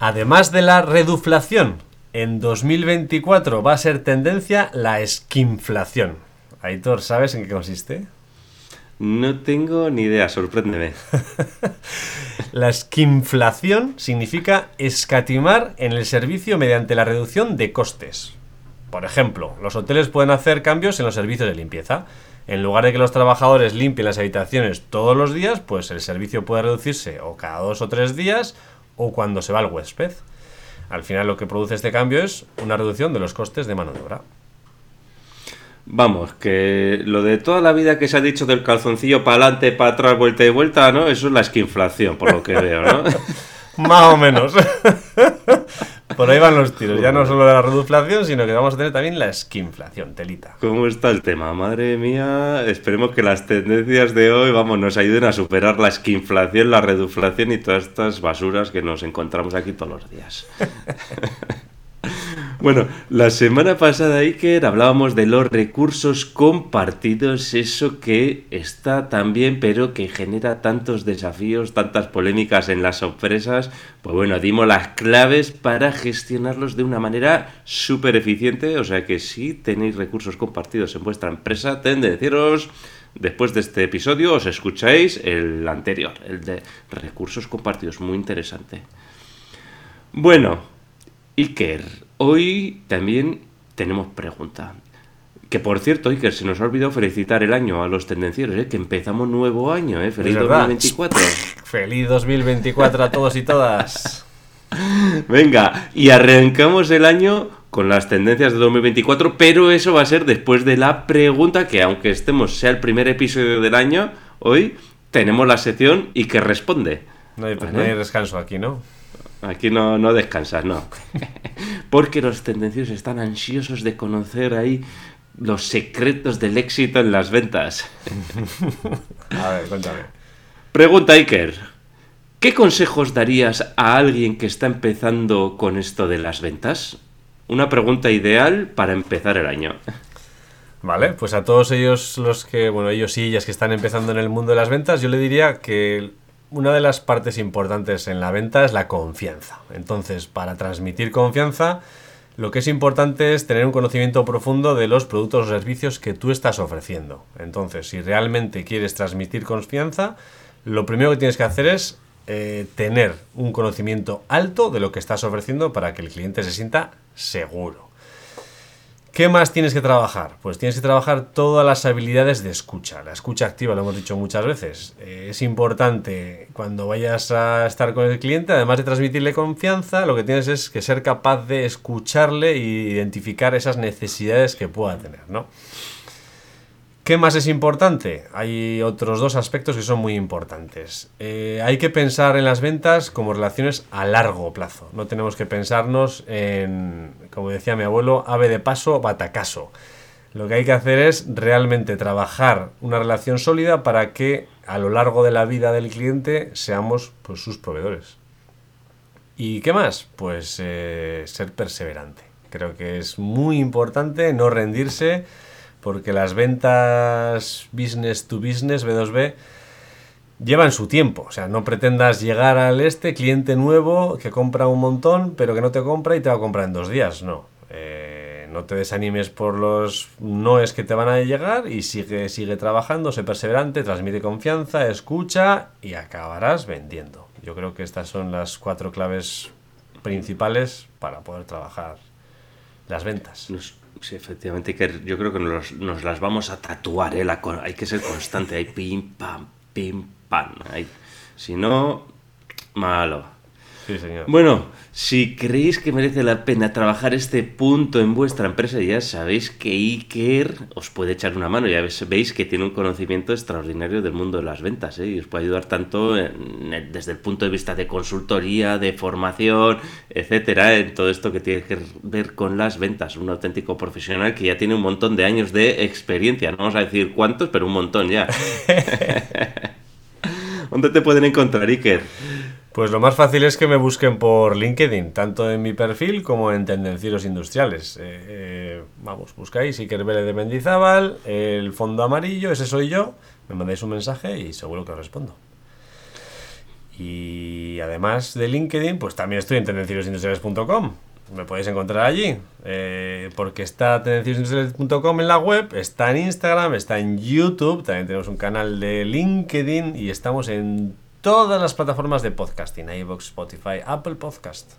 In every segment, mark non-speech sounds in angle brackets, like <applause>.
Además de la reduflación, en 2024 va a ser tendencia la esquinflación. Aitor, ¿sabes en qué consiste? No tengo ni idea, sorpréndeme. <laughs> la esquinflación significa escatimar en el servicio mediante la reducción de costes. Por ejemplo, los hoteles pueden hacer cambios en los servicios de limpieza. En lugar de que los trabajadores limpien las habitaciones todos los días, pues el servicio puede reducirse o cada dos o tres días o cuando se va el huésped. Al final lo que produce este cambio es una reducción de los costes de mano de obra. Vamos, que lo de toda la vida que se ha dicho del calzoncillo para adelante, para atrás, vuelta y vuelta, ¿no? Eso es la esquinflación, por lo que veo, ¿no? <laughs> Más o menos. <laughs> Por ahí van los tiros. Ya no solo la reduflación, sino que vamos a tener también la esquinflación, telita. ¿Cómo está el tema? Madre mía, esperemos que las tendencias de hoy, vamos, nos ayuden a superar la esquinflación, la reduflación y todas estas basuras que nos encontramos aquí todos los días. <laughs> Bueno, la semana pasada, Iker, hablábamos de los recursos compartidos, eso que está tan bien, pero que genera tantos desafíos, tantas polémicas en las empresas. Pues bueno, dimos las claves para gestionarlos de una manera súper eficiente. O sea que si tenéis recursos compartidos en vuestra empresa, tendencieros después de este episodio os escucháis el anterior, el de recursos compartidos, muy interesante. Bueno, Iker, Hoy también tenemos pregunta. Que por cierto, Iker, se nos ha olvidado felicitar el año a los tendencieros, ¿eh? que empezamos nuevo año, ¿eh? Feliz 2024. <laughs> Feliz 2024 a todos y todas. <laughs> Venga, y arrancamos el año con las tendencias de 2024, pero eso va a ser después de la pregunta que aunque estemos sea el primer episodio del año, hoy tenemos la sección y que responde. No hay, no hay descanso aquí, ¿no? Aquí no, no descansas, no. <laughs> Porque los tendenciosos están ansiosos de conocer ahí los secretos del éxito en las ventas. <laughs> A ver, cuéntame. Pregunta Iker. ¿Qué consejos darías a alguien que está empezando con esto de las ventas? Una pregunta ideal para empezar el año. Vale, pues a todos ellos los que, bueno, ellos y ellas que están empezando en el mundo de las ventas, yo le diría que una de las partes importantes en la venta es la confianza. Entonces, para transmitir confianza, lo que es importante es tener un conocimiento profundo de los productos o servicios que tú estás ofreciendo. Entonces, si realmente quieres transmitir confianza, lo primero que tienes que hacer es eh, tener un conocimiento alto de lo que estás ofreciendo para que el cliente se sienta seguro. ¿Qué más tienes que trabajar? Pues tienes que trabajar todas las habilidades de escucha. La escucha activa, lo hemos dicho muchas veces. Eh, es importante cuando vayas a estar con el cliente, además de transmitirle confianza, lo que tienes es que ser capaz de escucharle e identificar esas necesidades que pueda tener, ¿no? ¿Qué más es importante? Hay otros dos aspectos que son muy importantes. Eh, hay que pensar en las ventas como relaciones a largo plazo. No tenemos que pensarnos en, como decía mi abuelo, ave de paso, batacaso. Lo que hay que hacer es realmente trabajar una relación sólida para que a lo largo de la vida del cliente seamos pues, sus proveedores. ¿Y qué más? Pues eh, ser perseverante. Creo que es muy importante no rendirse porque las ventas business to business, B2B, llevan su tiempo. O sea, no pretendas llegar al este cliente nuevo que compra un montón, pero que no te compra y te va a comprar en dos días. No. Eh, no te desanimes por los noes que te van a llegar y sigue, sigue trabajando, sé perseverante, transmite confianza, escucha y acabarás vendiendo. Yo creo que estas son las cuatro claves principales para poder trabajar las ventas. Sí, efectivamente, que yo creo que nos, las vamos a tatuar, ¿eh? hay que ser constante, hay pim, pam, pim, pam. si no, malo. Bueno, si creéis que merece la pena trabajar este punto en vuestra empresa, ya sabéis que Iker os puede echar una mano. Ya veis que tiene un conocimiento extraordinario del mundo de las ventas ¿eh? y os puede ayudar tanto desde el punto de vista de consultoría, de formación, etcétera, en todo esto que tiene que ver con las ventas. Un auténtico profesional que ya tiene un montón de años de experiencia. No vamos a decir cuántos, pero un montón ya. <laughs> ¿Dónde te pueden encontrar, Iker? Pues lo más fácil es que me busquen por LinkedIn, tanto en mi perfil como en Tendencieros Industriales. Eh, eh, vamos, buscáis Iker Vélez de Mendizábal, el fondo amarillo, ese soy yo, me mandáis un mensaje y seguro que os respondo. Y además de LinkedIn, pues también estoy en tendenciosindustriales.com. Me podéis encontrar allí. eh, porque está tendenciosindustriales.com en la web, está en Instagram, está en YouTube. También tenemos un canal de LinkedIn y estamos en todas las plataformas de podcasting: iVoox, Spotify, Apple Podcast.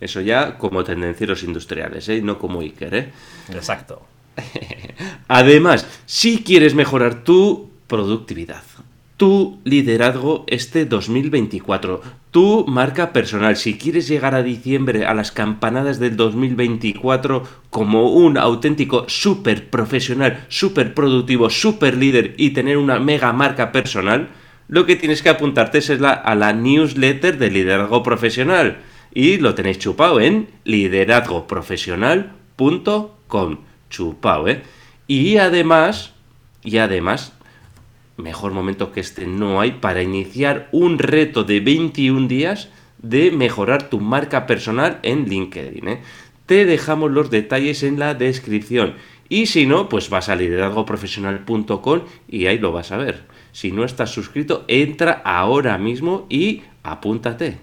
Eso ya como tendencieros industriales, ¿eh? no como Iker. ¿eh? Exacto. <laughs> Además, si quieres mejorar tu productividad, tu liderazgo este 2024, tu marca personal, si quieres llegar a diciembre a las campanadas del 2024 como un auténtico súper profesional, súper productivo, súper líder y tener una mega marca personal, lo que tienes que apuntarte es la- a la newsletter de liderazgo profesional. Y lo tenéis chupado en liderazgoprofesional.com. Chupado, ¿eh? Y además, y además, mejor momento que este no hay para iniciar un reto de 21 días de mejorar tu marca personal en LinkedIn. ¿eh? Te dejamos los detalles en la descripción. Y si no, pues vas a liderazgoprofesional.com y ahí lo vas a ver. Si no estás suscrito, entra ahora mismo y apúntate.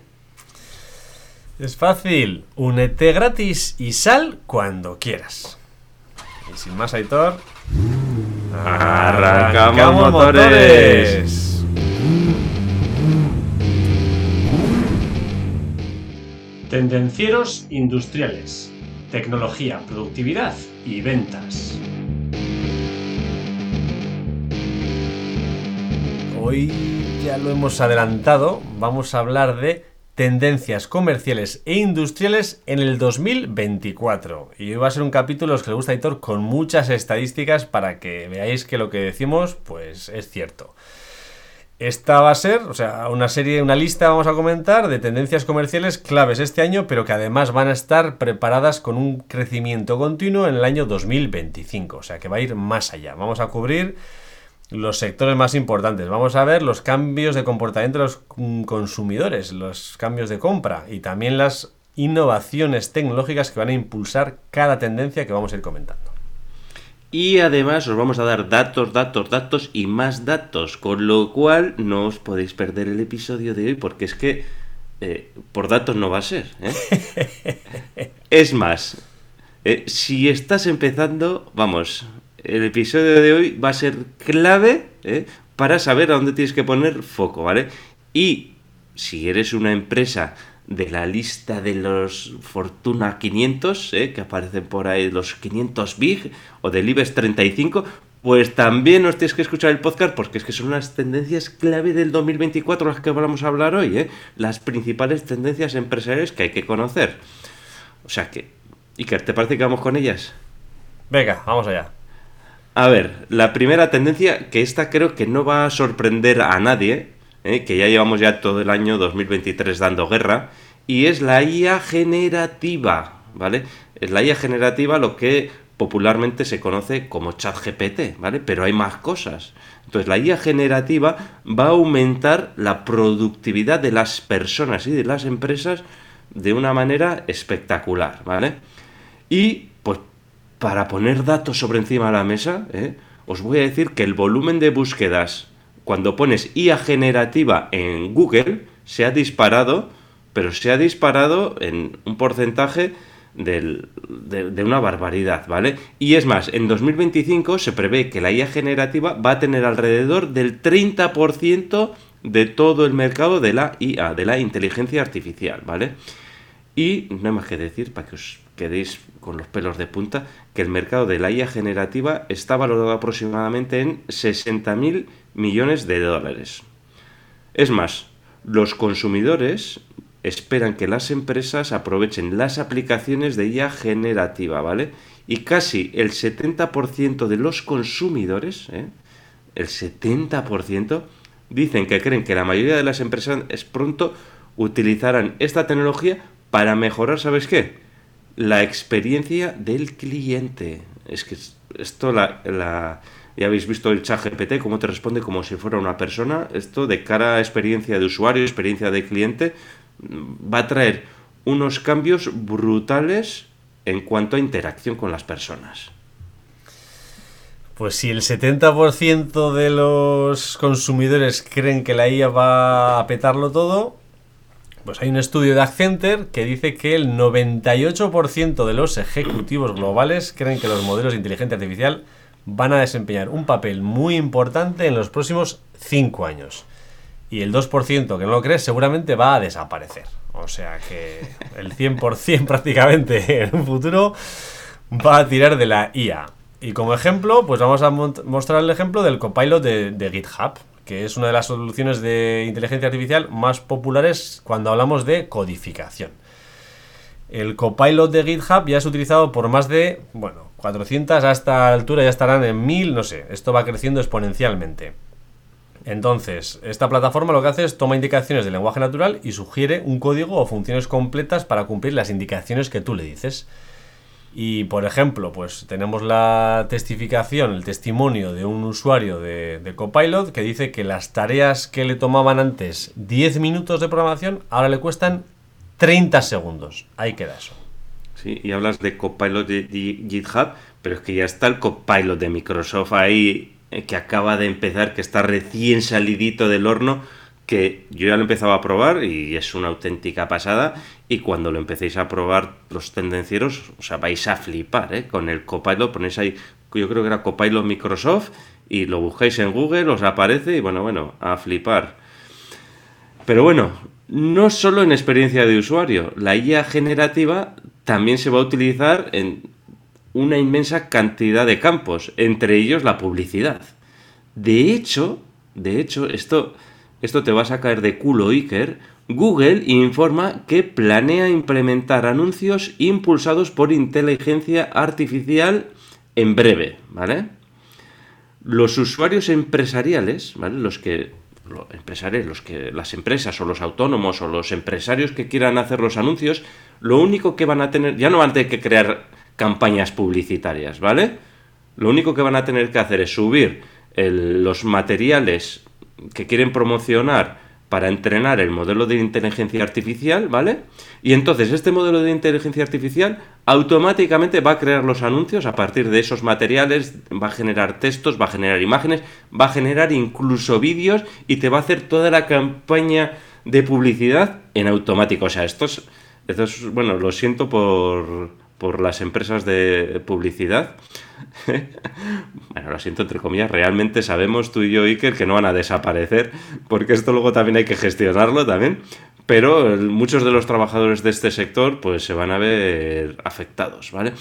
Es fácil. Únete gratis y sal cuando quieras. Y sin más, Aitor. Arrancamos motores. Tendencieros industriales. Tecnología, productividad y ventas. Hoy ya lo hemos adelantado. Vamos a hablar de tendencias comerciales e industriales en el 2024. Y va a ser un capítulo, que le gusta a Aitor, con muchas estadísticas para que veáis que lo que decimos, pues es cierto. Esta va a ser, o sea, una serie, una lista vamos a comentar de tendencias comerciales claves este año, pero que además van a estar preparadas con un crecimiento continuo en el año 2025. O sea, que va a ir más allá. Vamos a cubrir los sectores más importantes. Vamos a ver los cambios de comportamiento de los mm, consumidores, los cambios de compra y también las innovaciones tecnológicas que van a impulsar cada tendencia que vamos a ir comentando. Y además os vamos a dar datos, datos, datos y más datos, con lo cual no os podéis perder el episodio de hoy porque es que eh, por datos no va a ser. ¿eh? <laughs> es más, eh, si estás empezando, vamos, el episodio de hoy va a ser clave ¿eh? para saber a dónde tienes que poner foco, ¿vale? Y si eres una empresa de la lista de los Fortuna 500, ¿eh? que aparecen por ahí los 500 Big o del IBEX 35, pues también os tienes que escuchar el podcast porque es que son las tendencias clave del 2024 las que vamos a hablar hoy, ¿eh? las principales tendencias empresariales que hay que conocer. O sea que, Iker, ¿te parece que vamos con ellas? Venga, vamos allá. A ver, la primera tendencia, que esta creo que no va a sorprender a nadie, ¿eh? que ya llevamos ya todo el año 2023 dando guerra, y es la IA generativa, ¿vale? Es la IA generativa lo que popularmente se conoce como ChatGPT, ¿vale? Pero hay más cosas. Entonces, la IA generativa va a aumentar la productividad de las personas y de las empresas de una manera espectacular, ¿vale? Y, para poner datos sobre encima de la mesa, ¿eh? os voy a decir que el volumen de búsquedas cuando pones IA generativa en Google se ha disparado, pero se ha disparado en un porcentaje de, de una barbaridad, ¿vale? Y es más, en 2025 se prevé que la IA generativa va a tener alrededor del 30% de todo el mercado de la IA, de la inteligencia artificial, ¿vale? Y no hay más que decir, para que os quedéis con los pelos de punta, que el mercado de la IA generativa está valorado aproximadamente en 60.000 millones de dólares. Es más, los consumidores esperan que las empresas aprovechen las aplicaciones de IA generativa, ¿vale? Y casi el 70% de los consumidores, ¿eh? el 70%, dicen que creen que la mayoría de las empresas es pronto utilizarán esta tecnología para mejorar, ¿sabes qué? La experiencia del cliente. Es que es- esto la- ya habéis visto el chat GPT, cómo te responde como si fuera una persona. Esto de cara a experiencia de usuario, experiencia de cliente, mm, va a traer unos cambios brutales en cuanto a interacción con las personas. Pues si el 70% de los consumidores creen que la IA va a petarlo todo, pues hay un estudio de Accenter que dice que el 98% de los ejecutivos globales creen que los modelos de inteligencia artificial van a desempeñar un papel muy importante en los próximos 5 años. Y el 2% que no lo cree seguramente va a desaparecer. O sea que el 100% <laughs> prácticamente en un futuro va a tirar de la IA. Y como ejemplo, pues vamos a mostrar el ejemplo del copilot de GitHub que es una de las soluciones de inteligencia artificial más populares cuando hablamos de codificación. El copilot de GitHub ya es utilizado por más de, bueno, 400 a esta altura ya estarán en 1000, no sé, esto va creciendo exponencialmente. Entonces, esta plataforma lo que hace es toma indicaciones del lenguaje natural y sugiere un código o funciones completas para cumplir las indicaciones que tú le dices. Y por ejemplo, pues tenemos la testificación, el testimonio de un usuario de, Copilot que dice que las tareas que le tomaban antes 10 minutos de programación ahora le cuestan 30 segundos. Ahí queda eso. Sí, y hablas de Copilot de GitHub, pero es que ya está el Copilot de Microsoft ahí eh, que acaba de empezar, que está recién salidito del horno que yo ya lo empezaba a probar y es una auténtica pasada. Y cuando lo empecéis a probar los tendencieros, o sea, vais a flipar, ¿eh? Con el Copilot, ponéis ahí, yo creo que era Copilot Microsoft, y lo buscáis en Google, os aparece y bueno, bueno, a flipar. Pero bueno, no solo en experiencia de usuario, la IA generativa también se va a utilizar en una inmensa cantidad de campos, entre ellos la publicidad. De hecho, de hecho, esto esto te vas a caer de culo, Iker, Google informa que planea implementar anuncios impulsados por inteligencia artificial en breve, ¿vale? Los usuarios empresariales, ¿vale? Los que los empresarios, los que las empresas o los autónomos o los empresarios que quieran hacer los anuncios, lo único que van a tener, ya no van a tener que crear campañas publicitarias, ¿vale? Lo único que van a tener que hacer es subir los materiales que quieren promocionar para entrenar el modelo de inteligencia artificial, ¿vale? Y entonces este modelo de inteligencia artificial automáticamente va a crear los anuncios a partir de esos materiales, va a generar textos, va a generar imágenes, va a generar incluso vídeos y te va a hacer toda la campaña de publicidad en automático. O sea, esto es, esto es bueno, lo siento por, por las empresas de publicidad, <laughs> bueno, lo siento entre comillas, realmente sabemos tú y yo, Iker, que no van a desaparecer, porque esto luego también hay que gestionarlo también, pero muchos de los trabajadores de este sector pues se van a ver afectados, ¿vale?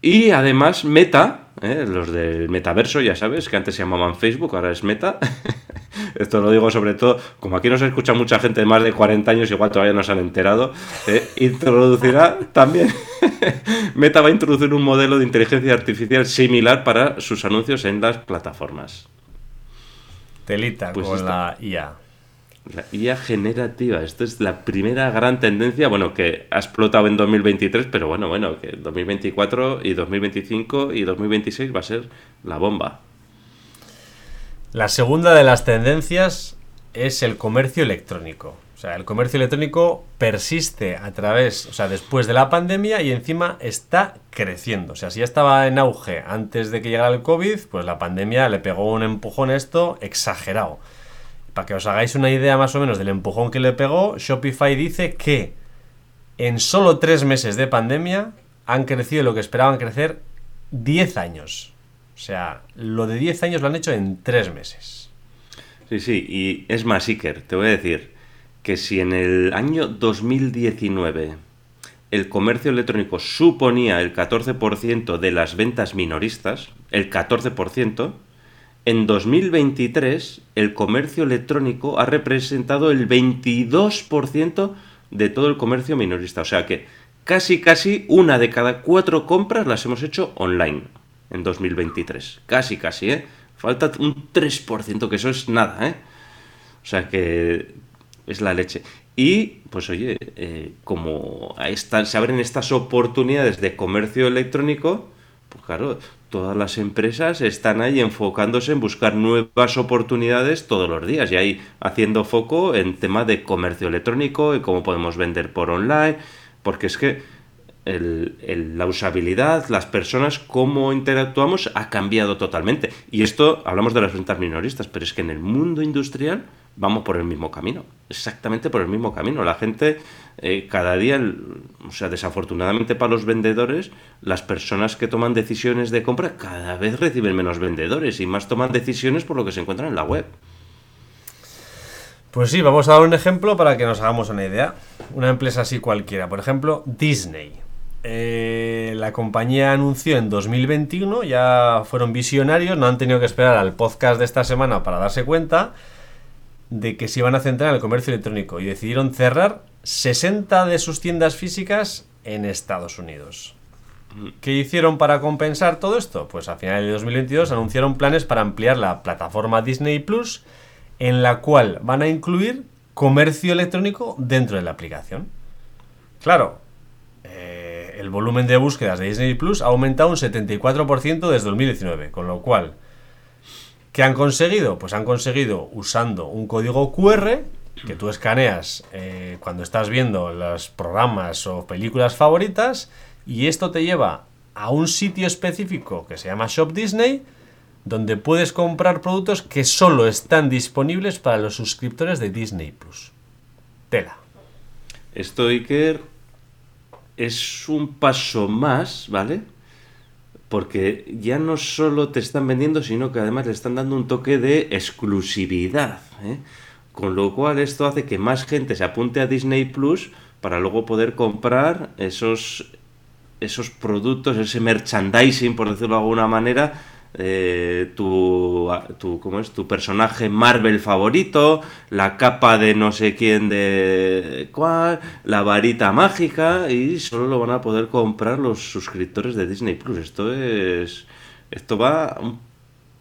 Y además Meta, ¿eh? los del metaverso, ya sabes, que antes se llamaban Facebook, ahora es Meta. <laughs> Esto lo digo sobre todo, como aquí nos escucha mucha gente de más de 40 años, igual todavía no se han enterado, ¿eh? <laughs> introducirá también, <laughs> Meta va a introducir un modelo de inteligencia artificial similar para sus anuncios en las plataformas. Telita pues con la IA. La IA generativa, esto es la primera gran tendencia, bueno, que ha explotado en 2023, pero bueno, bueno, que 2024 y 2025 y 2026 va a ser la bomba. La segunda de las tendencias es el comercio electrónico. O sea, el comercio electrónico persiste a través, o sea, después de la pandemia y encima está creciendo. O sea, si ya estaba en auge antes de que llegara el COVID, pues la pandemia le pegó un empujón a esto exagerado. Para que os hagáis una idea más o menos del empujón que le pegó, Shopify dice que en solo tres meses de pandemia han crecido lo que esperaban crecer 10 años. O sea, lo de 10 años lo han hecho en tres meses. Sí, sí, y es más, Iker, te voy a decir que si en el año 2019 el comercio electrónico suponía el 14% de las ventas minoristas, el 14%, en 2023 el comercio electrónico ha representado el 22% de todo el comercio minorista. O sea que casi, casi una de cada cuatro compras las hemos hecho online en 2023. Casi, casi, ¿eh? Falta un 3%, que eso es nada, ¿eh? O sea que es la leche. Y, pues oye, eh, como se abren estas oportunidades de comercio electrónico, pues claro, todas las empresas están ahí enfocándose en buscar nuevas oportunidades todos los días y ahí haciendo foco en tema de comercio electrónico y cómo podemos vender por online, porque es que la usabilidad, las personas, cómo interactuamos ha cambiado totalmente. Y esto, hablamos de las ventas minoristas, pero es que en el mundo industrial vamos por el mismo camino, exactamente por el mismo camino. La gente eh, cada día, o sea, desafortunadamente para los vendedores, las personas que toman decisiones de compra cada vez reciben menos vendedores y más toman decisiones por lo que se encuentran en la web. Pues sí, vamos a dar un ejemplo para que nos hagamos una idea. Una empresa así cualquiera, por ejemplo, Disney. Eh, la compañía anunció en 2021, ya fueron visionarios, no han tenido que esperar al podcast de esta semana para darse cuenta de que se iban a centrar en el comercio electrónico y decidieron cerrar 60 de sus tiendas físicas en Estados Unidos. ¿Qué hicieron para compensar todo esto? Pues a finales de 2022 anunciaron planes para ampliar la plataforma Disney Plus, en la cual van a incluir comercio electrónico dentro de la aplicación. Claro, eh, el volumen de búsquedas de Disney Plus ha aumentado un 74% desde 2019, con lo cual ¿Qué han conseguido? Pues han conseguido usando un código QR que tú escaneas eh, cuando estás viendo los programas o películas favoritas y esto te lleva a un sitio específico que se llama Shop Disney donde puedes comprar productos que solo están disponibles para los suscriptores de Disney Plus. Tela. Esto, Iker, es un paso más, ¿vale? Porque ya no solo te están vendiendo, sino que además le están dando un toque de exclusividad. ¿eh? Con lo cual esto hace que más gente se apunte a Disney Plus para luego poder comprar esos, esos productos, ese merchandising, por decirlo de alguna manera, eh, tu, tu, ¿cómo es? tu personaje Marvel favorito, la capa de no sé quién de cuál, la varita mágica y solo lo van a poder comprar los suscriptores de Disney Plus. Esto es esto va un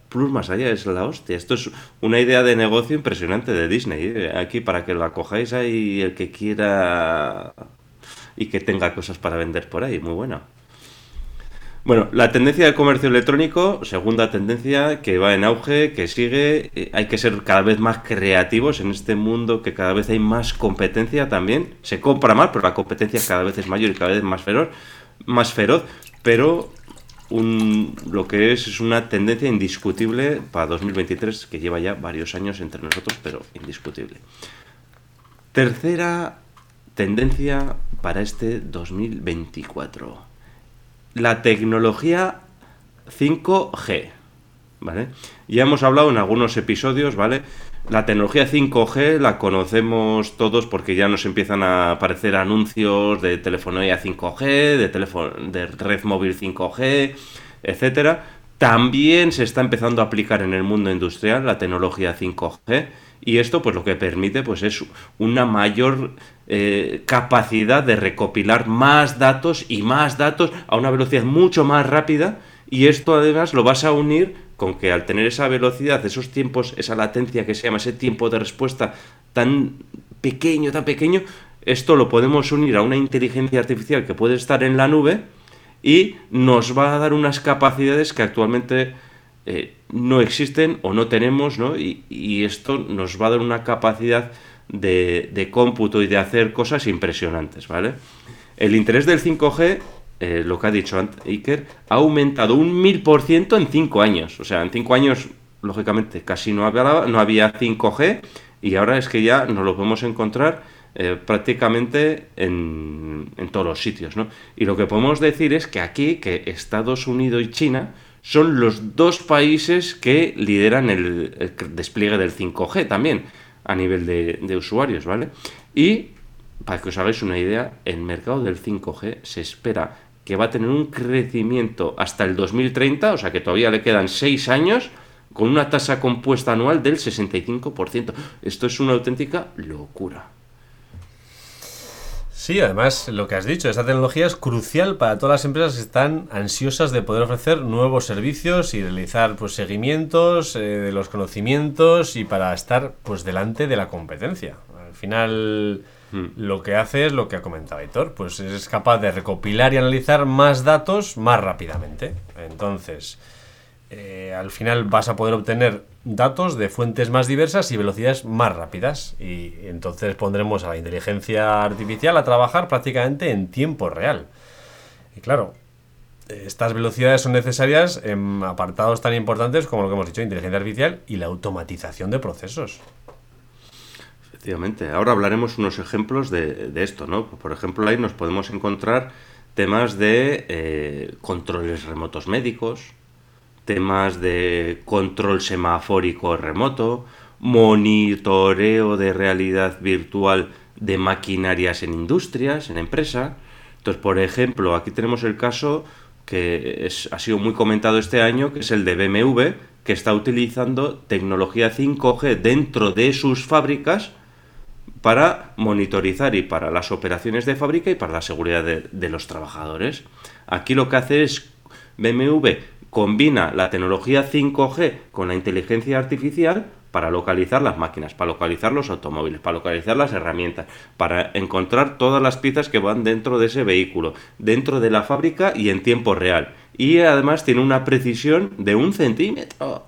plus más allá, es la hostia. Esto es una idea de negocio impresionante de Disney. ¿eh? Aquí para que la cojáis ahí el que quiera y que tenga cosas para vender por ahí, muy buena. Bueno, la tendencia del comercio electrónico, segunda tendencia que va en auge, que sigue, eh, hay que ser cada vez más creativos en este mundo que cada vez hay más competencia también. Se compra más, pero la competencia cada vez es mayor y cada vez más feroz, más feroz pero un, lo que es es una tendencia indiscutible para 2023 que lleva ya varios años entre nosotros, pero indiscutible. Tercera tendencia para este 2024 la tecnología 5G. ¿Vale? Ya hemos hablado en algunos episodios, ¿vale? La tecnología 5G la conocemos todos porque ya nos empiezan a aparecer anuncios de telefonía 5G, de, teléfono, de red móvil 5G, etcétera. También se está empezando a aplicar en el mundo industrial la tecnología 5G y esto pues lo que permite pues es una mayor eh, capacidad de recopilar más datos y más datos a una velocidad mucho más rápida y esto además lo vas a unir con que al tener esa velocidad, esos tiempos, esa latencia que se llama ese tiempo de respuesta tan pequeño, tan pequeño, esto lo podemos unir a una inteligencia artificial que puede estar en la nube y nos va a dar unas capacidades que actualmente eh, no existen o no tenemos, ¿no? Y, y, esto nos va a dar una capacidad de, cómputo y de hacer cosas impresionantes, ¿vale? El interés del 5G, eh, lo que ha dicho Iker, ha aumentado un 1000% en 5 años. O sea, en 5 años, lógicamente, casi no había, no había 5G y ahora es que ya nos lo podemos encontrar eh, prácticamente en, en, todos los sitios, ¿no? Y lo que podemos decir es que aquí, que Estados Unidos y China son los dos países que lideran el despliegue del 5G también a nivel de, usuarios, ¿vale? Y para que os hagáis una idea, el mercado del 5G se espera que va a tener un crecimiento hasta el 2030, o sea que todavía le quedan 6 años, con una tasa compuesta anual del 65%. Esto es una auténtica locura. Sí, además, lo que has dicho, esta tecnología es crucial para todas las empresas que están ansiosas de poder ofrecer nuevos servicios y realizar pues, seguimientos eh, de los conocimientos y para estar pues delante de la competencia. Al final, hmm. lo que hace es lo que ha comentado Héctor, pues es capaz de recopilar y analizar más datos más rápidamente. Entonces, eh, al final vas a poder obtener datos de fuentes más diversas y velocidades más rápidas. Y entonces pondremos a la inteligencia artificial a trabajar prácticamente en tiempo real. Y claro, estas velocidades son necesarias en apartados tan importantes como lo que hemos dicho, inteligencia artificial y la automatización de procesos. Efectivamente. Ahora hablaremos unos ejemplos de, esto, ¿no? Por ejemplo, ahí nos podemos encontrar temas de eh, controles remotos médicos, temas de control semafórico remoto, monitoreo de realidad virtual de maquinarias en industrias, en empresa. Entonces, por ejemplo, aquí tenemos el caso que ha sido muy comentado este año, que es el de BMW, que está utilizando tecnología 5G dentro de sus fábricas para monitorizar y para las operaciones de fábrica y para la seguridad de, los trabajadores. Aquí lo que hace es BMW combina la tecnología 5G con la inteligencia artificial para localizar las máquinas, para localizar los automóviles, para localizar las herramientas, para encontrar todas las piezas que van dentro de ese vehículo, dentro de la fábrica y en tiempo real. Y además tiene una precisión de un centímetro.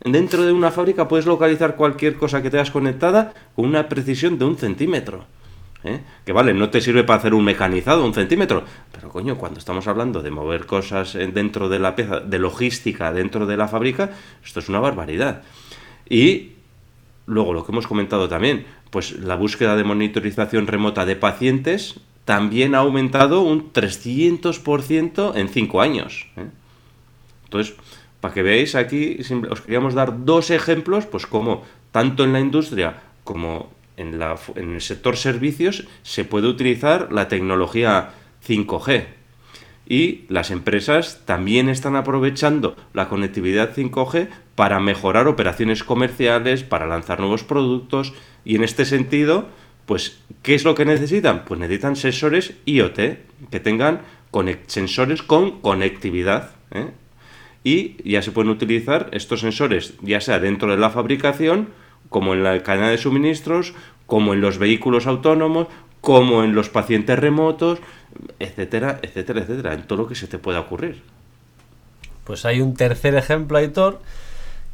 Dentro de una fábrica puedes localizar cualquier cosa que tengas conectada con una precisión de un centímetro. ¿Eh? Que vale, no te sirve para hacer un mecanizado, un centímetro. Pero coño, cuando estamos hablando de mover cosas dentro de la pieza, de logística dentro de la fábrica, esto es una barbaridad. Y luego lo que hemos comentado también, pues la búsqueda de monitorización remota de pacientes también ha aumentado un 300% en 5 años. ¿eh? Entonces, para que veáis aquí, os queríamos dar dos ejemplos, pues como tanto en la industria como en, el sector servicios se puede utilizar la tecnología 5G. Y las empresas también están aprovechando la conectividad 5G para mejorar operaciones comerciales, para lanzar nuevos productos y en este sentido, pues, ¿qué es lo que necesitan? Pues necesitan sensores IoT que tengan sensores con conectividad. ¿eh? Y ya se pueden utilizar estos sensores, ya sea dentro de la fabricación, como en la cadena de suministros, como en los vehículos autónomos, como en los pacientes remotos, etcétera, etcétera, etcétera, en todo lo que se te pueda ocurrir. Pues hay un tercer ejemplo, Aitor,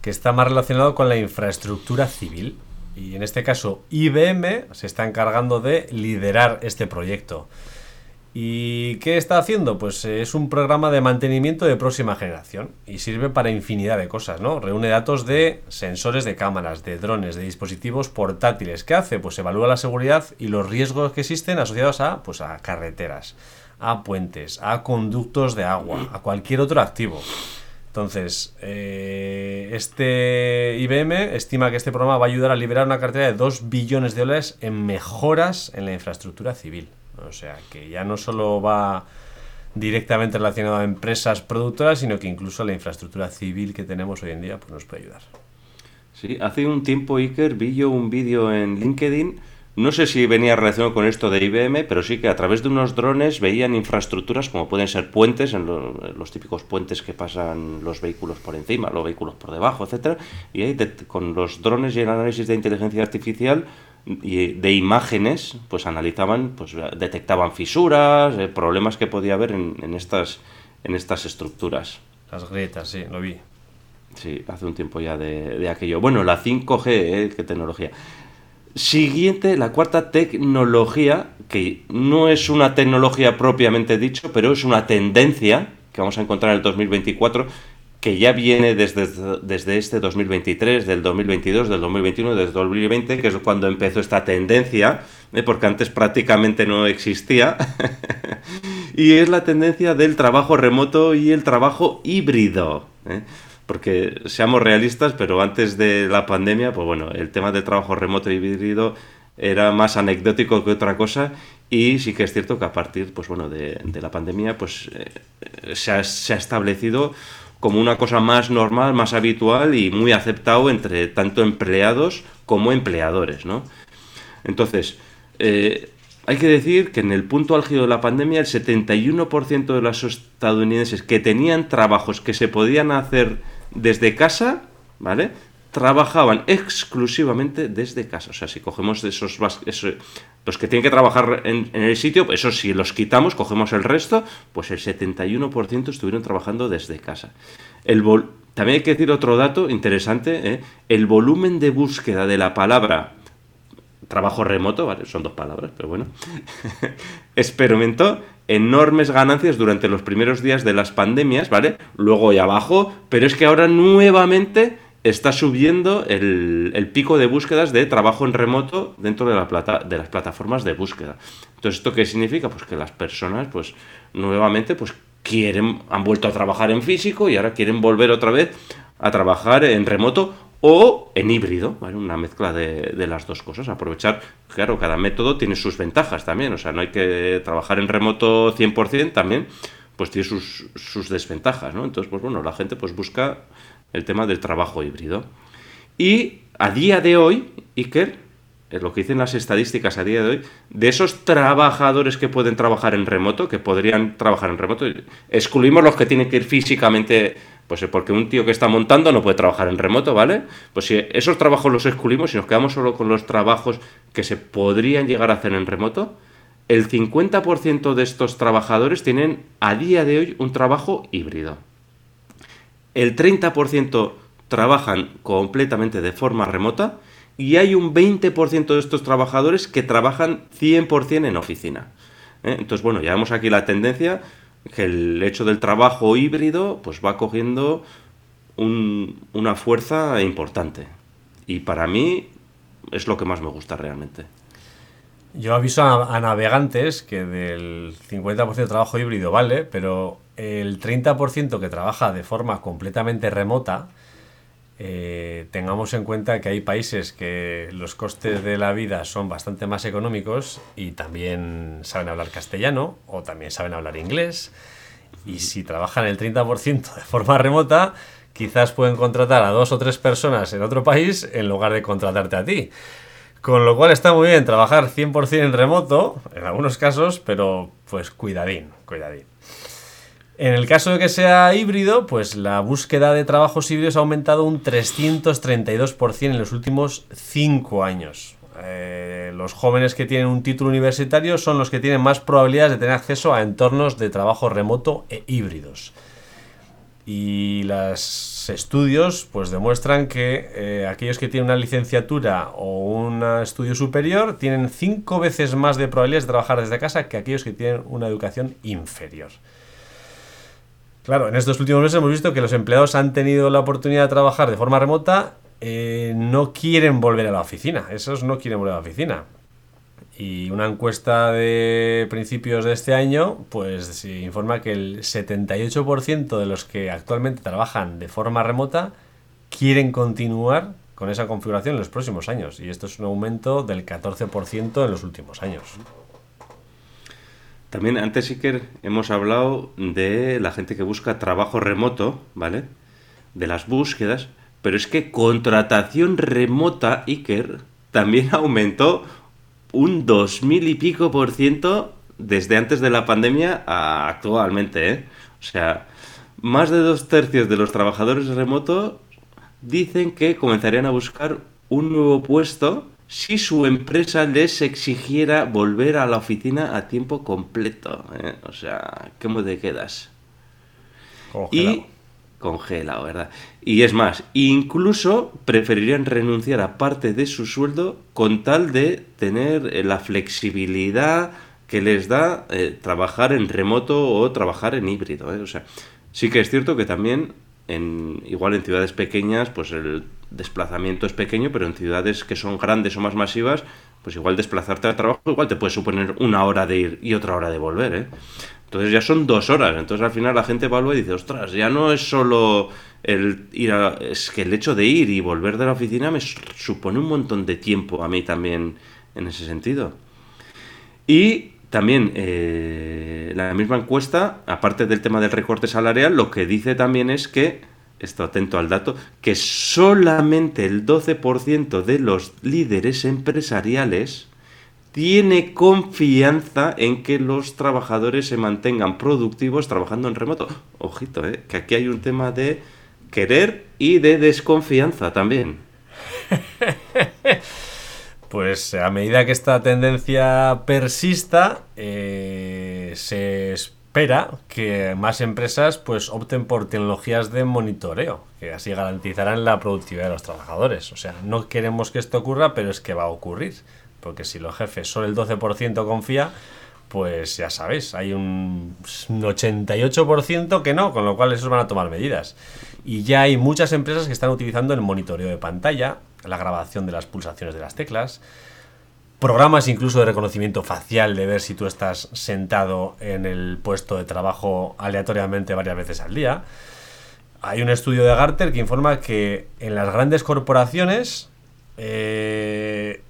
que está más relacionado con la infraestructura civil. Y en este caso, IBM se está encargando de liderar este proyecto. ¿Y qué está haciendo? Pues eh, es un programa de mantenimiento de próxima generación y sirve para infinidad de cosas, ¿no? Reúne datos de sensores de cámaras, de drones, de dispositivos portátiles. ¿Qué hace? Pues evalúa la seguridad y los riesgos que existen asociados a, pues a carreteras, a puentes, a conductos de agua, a cualquier otro activo. Entonces, eh, este IBM estima que este programa va a ayudar a liberar una cartera de 2 billones de dólares en mejoras en la infraestructura civil. O sea, que ya no solo va directamente relacionado a empresas productoras, sino que incluso la infraestructura civil que tenemos hoy en día pues nos puede ayudar. Sí, hace un tiempo Iker vi yo un vídeo en LinkedIn no sé si venía relacionado con esto de IBM, pero sí que a través de unos drones veían infraestructuras como pueden ser puentes, en los típicos puentes que pasan los vehículos por encima, los vehículos por debajo, etcétera, y ahí con los drones y el análisis de inteligencia artificial de imágenes, pues analizaban, pues detectaban fisuras, eh, problemas que podía haber en, estas en estas estructuras. Las grietas, sí, lo vi. Sí, hace un tiempo ya de, aquello. Bueno, la 5G, ¿eh? ¿qué tecnología? Siguiente, la cuarta tecnología, que no es una tecnología propiamente dicho, pero es una tendencia que vamos a encontrar en el 2024, que ya viene desde, desde este 2023, del 2022, del 2021, desde 2020, que es cuando empezó esta tendencia, ¿eh? porque antes prácticamente no existía, <laughs> y es la tendencia del trabajo remoto y el trabajo híbrido. ¿eh? porque seamos realistas, pero antes de la pandemia, pues bueno, el tema del trabajo remoto y híbrido era más anecdótico que otra cosa y sí que es cierto que a partir pues bueno de, la pandemia pues eh, se, ha, establecido como una cosa más normal, más habitual y muy aceptado entre tanto empleados como empleadores, ¿no? Entonces, eh, hay que decir que en el punto álgido de la pandemia el 71% de los estadounidenses que tenían trabajos que se podían hacer desde casa, ¿vale? Trabajaban exclusivamente desde casa. O sea, si cogemos esos, los que tienen que trabajar en, el sitio, eso si los quitamos, cogemos el resto, pues el 71% estuvieron trabajando desde casa. El También hay que decir otro dato interesante, ¿eh? el volumen de búsqueda de la palabra trabajo remoto, ¿vale? Son dos palabras, pero bueno. <laughs> experimentó enormes ganancias durante los primeros días de las pandemias, ¿vale? Luego ya bajó, pero es que ahora nuevamente está subiendo el, pico de búsquedas de trabajo en remoto dentro de, la plata, de las plataformas de búsqueda. Entonces, ¿esto qué significa? Pues que las personas, pues, nuevamente, pues, quieren, han vuelto a trabajar en físico y ahora quieren volver otra vez a trabajar en remoto o en híbrido. Una mezcla de, de, las dos cosas. Aprovechar, claro, cada método tiene sus ventajas también, o sea, no hay que trabajar en remoto 100% también, pues tiene sus, sus desventajas, ¿no? Entonces, pues bueno, la gente pues busca el tema del trabajo híbrido. Y a día de hoy, Iker, es lo que dicen las estadísticas a día de hoy, de esos trabajadores que pueden trabajar en remoto, que podrían trabajar en remoto, excluimos los que tienen que ir físicamente, pues porque un tío que está montando no puede trabajar en remoto, ¿vale? Pues si esos trabajos los excluimos y nos quedamos solo con los trabajos que se podrían llegar a hacer en remoto, el 50% de estos trabajadores tienen a día de hoy un trabajo híbrido el 30% trabajan completamente de forma remota y hay un 20% de estos trabajadores que trabajan 100% en oficina. ¿eh? Entonces, bueno, ya vemos aquí la tendencia que el hecho del trabajo híbrido pues va cogiendo una fuerza importante. Y para mí es lo que más me gusta realmente. Yo aviso a, navegantes que del 50% de trabajo híbrido vale, pero el 30% que trabaja de forma completamente remota, eh, tengamos en cuenta que hay países que los costes de la vida son bastante más económicos y también saben hablar castellano o también saben hablar inglés. Y si trabajan el 30% de forma remota, quizás pueden contratar a dos o tres personas en otro país en lugar de contratarte a ti. Con lo cual está muy bien trabajar 100% en remoto, en algunos casos, pero pues cuidadín, cuidadín. En el caso de que sea híbrido, pues la búsqueda de trabajos híbridos ha aumentado un 332% en los últimos 5 años. Eh, los jóvenes que tienen un título universitario son los que tienen más probabilidades de tener acceso a entornos de trabajo remoto e híbridos. Y los estudios pues demuestran que eh, aquellos que tienen una licenciatura o un estudio superior tienen cinco veces más de probabilidades de trabajar desde casa que aquellos que tienen una educación inferior. Claro, en estos últimos meses hemos visto que los empleados han tenido la oportunidad de trabajar de forma remota, eh, no quieren volver a la oficina, esos no quieren volver a la oficina. Y una encuesta de principios de este año, pues informa que el 78% de los que actualmente trabajan de forma remota quieren continuar con esa configuración en los próximos años. Y esto es un aumento del 14% en los últimos años. También antes, Iker, hemos hablado de la gente que busca trabajo remoto, ¿vale? De las búsquedas. Pero es que contratación remota, Iker, también <laughs> aumentó un 2000 y pico por ciento desde antes de la pandemia a actualmente. ¿eh? O sea, más de dos tercios de los trabajadores remotos dicen que comenzarían a buscar un nuevo puesto si su empresa les exigiera volver a la oficina a tiempo completo. ¿eh? O sea, ¿cómo te quedas? Y congelado, ¿verdad? Y es más, incluso preferirían renunciar a parte de su sueldo con tal de tener eh, la flexibilidad que les da eh, trabajar en remoto o trabajar en híbrido. ¿eh? O sea, sí que es cierto que también, en, igual en ciudades pequeñas, pues el desplazamiento es pequeño, pero en ciudades que son grandes o más masivas, pues igual desplazarte al trabajo igual te puede suponer una hora de ir y otra hora de volver, ¿eh? Entonces ya son dos horas. Entonces al final la gente evalúa y dice, ostras, ya no es solo el ir a... Es que el hecho de ir y volver de la oficina me supone un montón de tiempo a mí también en ese sentido. Y también eh, la misma encuesta, aparte del tema del recorte salarial, lo que dice también es que, esto atento al dato, que solamente el 12% de los líderes empresariales tiene confianza en que los trabajadores se mantengan productivos trabajando en remoto. Ojito, ¿eh? que aquí hay un tema de querer y de desconfianza también. <laughs> Pues a medida que esta tendencia persista, eh, se espera que más empresas pues opten por tecnologías de monitoreo, que así garantizarán la productividad de los trabajadores. O sea, no queremos que esto ocurra, pero es que va a ocurrir porque si los jefes solo el 12% confía, pues ya sabéis, hay un 88% que no, con lo cual esos van a tomar medidas. Y ya hay muchas empresas que están utilizando el monitoreo de pantalla, la grabación de las pulsaciones de las teclas, programas incluso de reconocimiento facial de ver si tú estás sentado en el puesto de trabajo aleatoriamente varias veces al día. Hay un estudio de Garter que informa que en las grandes corporaciones eh,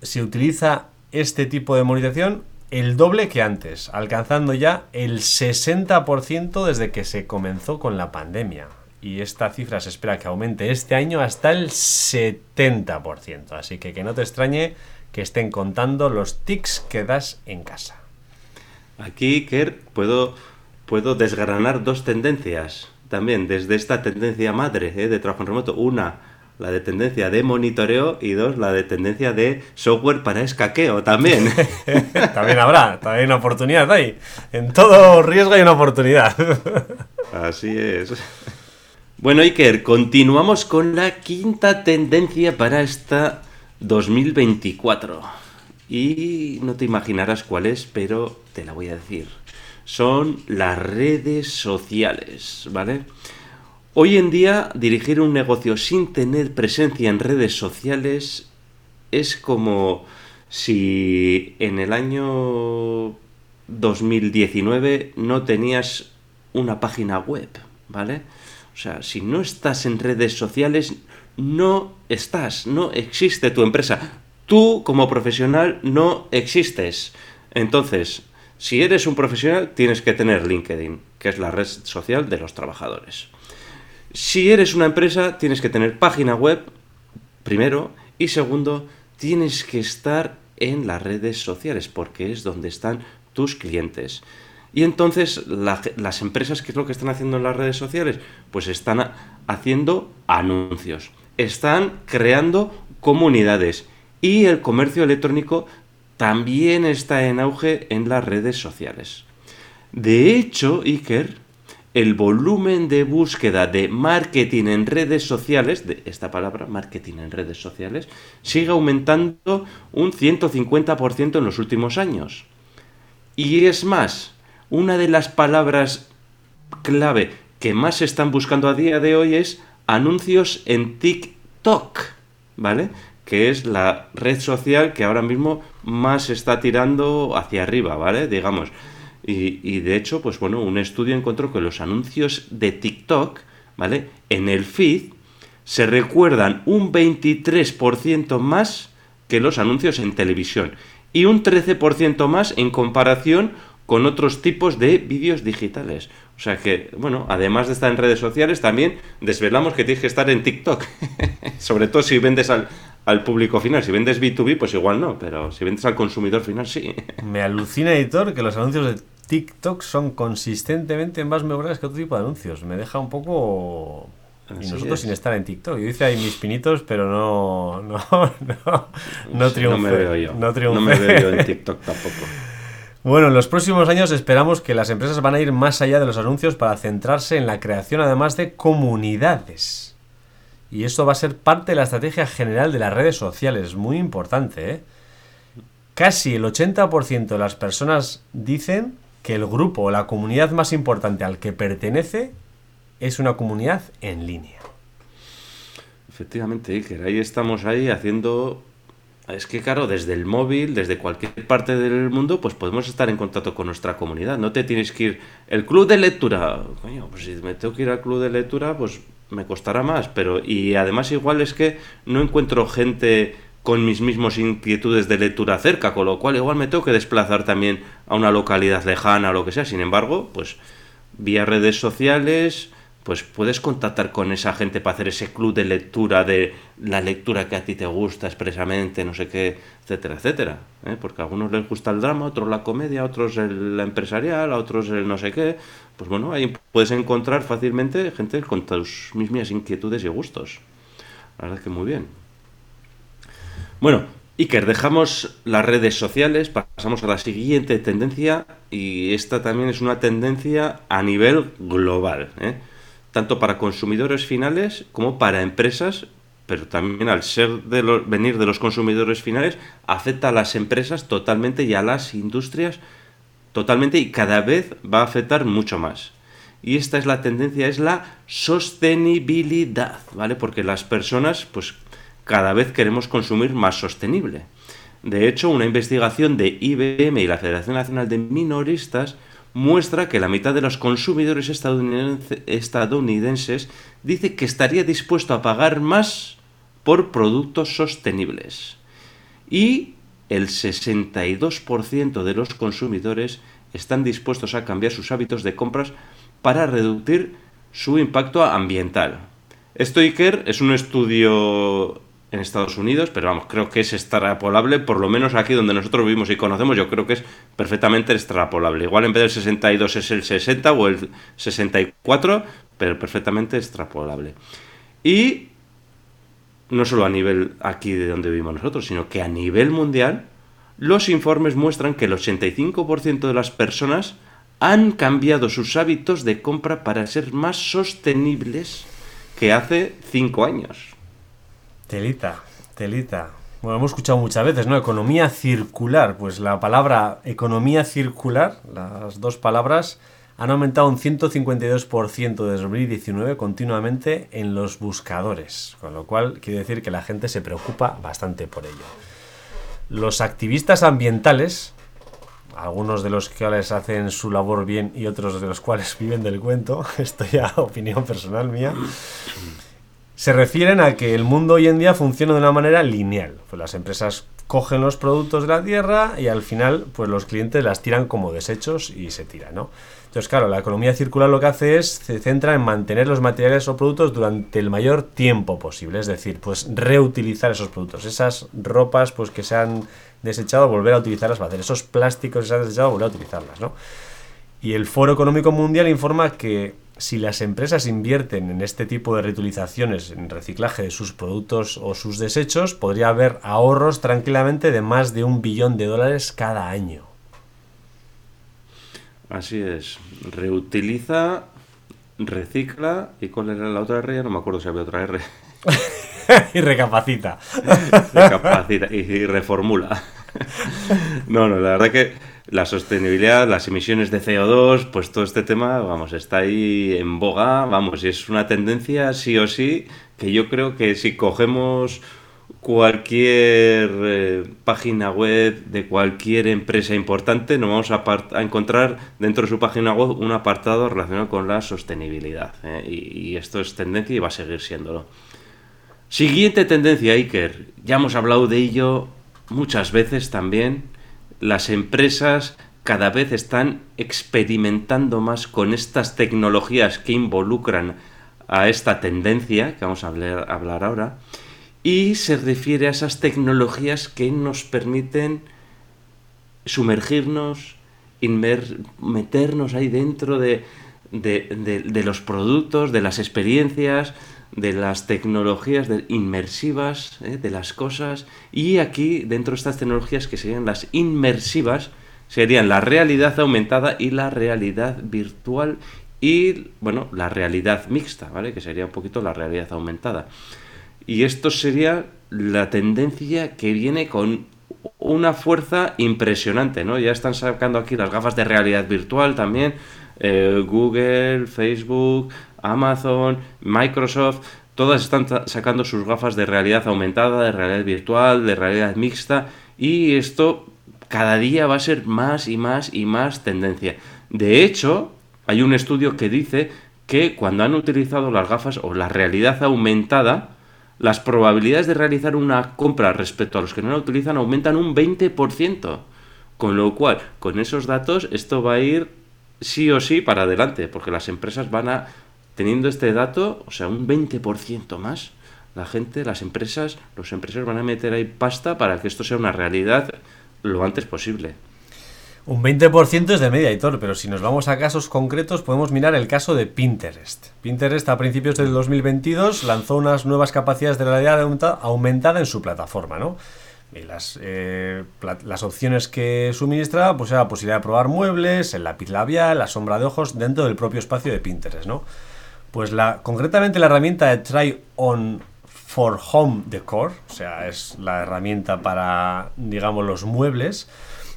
se utiliza este tipo de monitorización el doble que antes, alcanzando ya el 60% desde que se comenzó con la pandemia. Y esta cifra se espera que aumente este año hasta el 70%. Así que que no te extrañe que estén contando los tics que das en casa. Aquí, Kerr, puedo, puedo desgranar dos tendencias también, desde esta tendencia madre ¿eh? de trabajo en remoto. Una, la de tendencia de monitoreo y dos, la de tendencia de software para escaqueo también. <laughs> también habrá, también hay una oportunidad ahí. En todo riesgo hay una oportunidad. <laughs> Así es. Bueno, Iker, continuamos con la quinta tendencia para esta 2024. Y no te imaginarás cuál es, pero te la voy a decir. Son las redes sociales, ¿vale? Hoy en día, dirigir un negocio sin tener presencia en redes sociales es como si en el año 2019 no tenías una página web, ¿vale? O sea, si no estás en redes sociales, no estás, no existe tu empresa. Tú como profesional no existes. Entonces, si eres un profesional, tienes que tener LinkedIn, que es la red social de los trabajadores. Si eres una empresa, tienes que tener página web, primero, y segundo, tienes que estar en las redes sociales, porque es donde están tus clientes. Y entonces las empresas, ¿qué es lo que están haciendo en las redes sociales? Pues están haciendo anuncios, están creando comunidades y el comercio electrónico también está en auge en las redes sociales. De hecho, Iker, el volumen de búsqueda de marketing en redes sociales, de esta palabra, marketing en redes sociales, sigue aumentando un 150% en los últimos años. Y es más, una de las palabras clave que más se están buscando a día de hoy es anuncios en TikTok, ¿vale? Que es la red social que ahora mismo más está tirando hacia arriba, ¿vale? Digamos. Y, de hecho, pues bueno, un estudio encontró que los anuncios de TikTok, ¿vale? En el feed se recuerdan un 23% más que los anuncios en televisión y un 13% más en comparación con otros tipos de vídeos digitales. O sea que, bueno, además de estar en redes sociales, también desvelamos que tienes que estar en TikTok. <laughs> Sobre todo si vendes al, al público final. Si vendes B2B, pues igual no, pero si vendes al consumidor final, sí. Me alucina, editor, que los anuncios de TikTok son consistentemente más memorables que otro tipo de anuncios. Me deja un poco... Y nosotros sin estar en TikTok. Yo hice ahí mis pinitos, pero no, <laughs> no, no, no triunfé. No me veo yo. No, no me veo yo en <laughs> TikTok tampoco. Bueno, en los próximos años esperamos que las empresas van a ir más allá de los anuncios para centrarse en la creación además de comunidades. Y esto va a ser parte de la estrategia general de las redes sociales, muy importante. ¿eh? Casi el 80% de las personas dicen que el grupo o la comunidad más importante al que pertenece es una comunidad en línea. Efectivamente, Iker, ahí estamos ahí haciendo... Es que claro, desde el móvil, desde cualquier parte del mundo, pues podemos estar en contacto con nuestra comunidad. No te tienes que ir... El club de lectura, coño, pues si me tengo que ir al club de lectura, pues me costará más. Pero, y además igual es que no encuentro gente con mis mismos inquietudes de lectura cerca, con lo cual igual me tengo que desplazar también a una localidad lejana o lo que sea. Sin embargo, pues vía redes sociales, pues puedes contactar con esa gente para hacer ese club de lectura de la lectura que a ti te gusta expresamente, no sé qué, etcétera, etcétera. ¿eh? Porque a algunos les gusta el drama, a otros la comedia, a otros el empresarial, a otros el no sé qué. Pues bueno, ahí puedes encontrar fácilmente gente con tus mismas inquietudes y gustos. La verdad es que muy bien. Bueno, Iker, dejamos las redes sociales, pasamos a la siguiente tendencia y esta también es una tendencia a nivel global, ¿eh? Tanto para consumidores finales como para empresas, pero también al ser de venir de los consumidores finales afecta a las empresas totalmente y a las industrias totalmente y cada vez va a afectar mucho más. Y esta es la tendencia, es la sostenibilidad, ¿vale? Porque las personas, pues cada vez queremos consumir más sostenible. De hecho, una investigación de IBM y la Federación Nacional de Minoristas muestra que la mitad de los consumidores estadounidenses dice que estaría dispuesto a pagar más por productos sostenibles. Y el 62% de los consumidores están dispuestos a cambiar sus hábitos de compras para reducir su impacto ambiental. Esto, Iker, es un estudio en Estados Unidos, pero vamos, creo que es extrapolable, por lo menos aquí donde nosotros vivimos y conocemos, yo creo que es perfectamente extrapolable. Igual en vez del 62 es el 60 o el 64, pero perfectamente extrapolable. Y no solo a nivel aquí de donde vivimos nosotros, sino que a nivel mundial, los informes muestran que el 85% de las personas han cambiado sus hábitos de compra para ser más sostenibles que hace 5 años. Telita, telita. Bueno, hemos escuchado muchas veces, ¿no? Economía circular. Pues la palabra economía circular, las dos palabras, han aumentado un 152% desde 2019 continuamente en los buscadores, con lo cual quiere decir que la gente se preocupa bastante por ello. Los activistas ambientales, algunos de los cuales hacen su labor bien y otros de los cuales <laughs> viven del cuento, <laughs> esto ya opinión personal mía, se refieren a que el mundo hoy en día funciona de una manera lineal. Pues las empresas cogen los productos de la tierra y al final pues los clientes las tiran como desechos y se tiran, ¿no? Entonces, claro, la economía circular lo que hace es, se centra en mantener los materiales o productos durante el mayor tiempo posible, es decir, pues reutilizar esos productos, esas ropas pues que se han desechado, volver a utilizarlas para hacer esos plásticos que se han desechado, volver a utilizarlas, ¿no? Y el Foro Económico Mundial informa que si las empresas invierten en este tipo de reutilizaciones, en reciclaje de sus productos o sus desechos, podría haber ahorros tranquilamente de más de un billón de dólares cada año. Así es. Reutiliza, recicla y ¿cuál era la otra R? Ya no me acuerdo si había otra R. <laughs> y recapacita. <laughs> recapacita y reformula. <laughs> no, no, la verdad que la sostenibilidad, las emisiones de CO2, pues todo este tema, vamos, está ahí en boga, vamos, y es una tendencia sí o sí que yo creo que si cogemos cualquier eh, página web de cualquier empresa importante, nos vamos a, encontrar dentro de su página web un apartado relacionado con la sostenibilidad. ¿eh? Y, y, esto es tendencia y va a seguir siéndolo. Siguiente tendencia, Iker. Ya hemos hablado de ello muchas veces también las empresas cada vez están experimentando más con estas tecnologías que involucran a esta tendencia que vamos a hablar, ahora y se refiere a esas tecnologías que nos permiten sumergirnos, meternos ahí dentro de, de, los productos, de las experiencias, de las tecnologías inmersivas ¿eh? de las cosas. Y aquí dentro de estas tecnologías que serían las inmersivas serían la realidad aumentada y la realidad virtual y bueno la realidad mixta vale que sería un poquito la realidad aumentada. Y esto sería la tendencia que viene con una fuerza impresionante no ya están sacando aquí las gafas de realidad virtual también eh, Google Facebook Amazon, Microsoft, todas están sacando sus gafas de realidad aumentada, de realidad virtual, de realidad mixta y esto cada día va a ser más y más y más tendencia. De hecho, hay un estudio que dice que cuando han utilizado las gafas o la realidad aumentada, las probabilidades de realizar una compra respecto a los que no la utilizan aumentan un 20%. Con lo cual, con esos datos, esto va a ir sí o sí para adelante, porque las empresas van a teniendo este dato, o sea, un 20% más, la gente, las empresas, los empresarios van a meter ahí pasta para que esto sea una realidad lo antes posible. Un 20% es de media, todo, pero si nos vamos a casos concretos, podemos mirar el caso de Pinterest. Pinterest a principios del 2022 lanzó unas nuevas capacidades de realidad aumentada en su plataforma, ¿no? Y las, eh, las opciones que suministraba pues era la posibilidad de probar muebles, el lápiz labial, la sombra de ojos dentro del propio espacio de Pinterest, ¿no? Pues la, concretamente la herramienta de Try On for Home Decor, o sea, es la herramienta para, digamos, los muebles,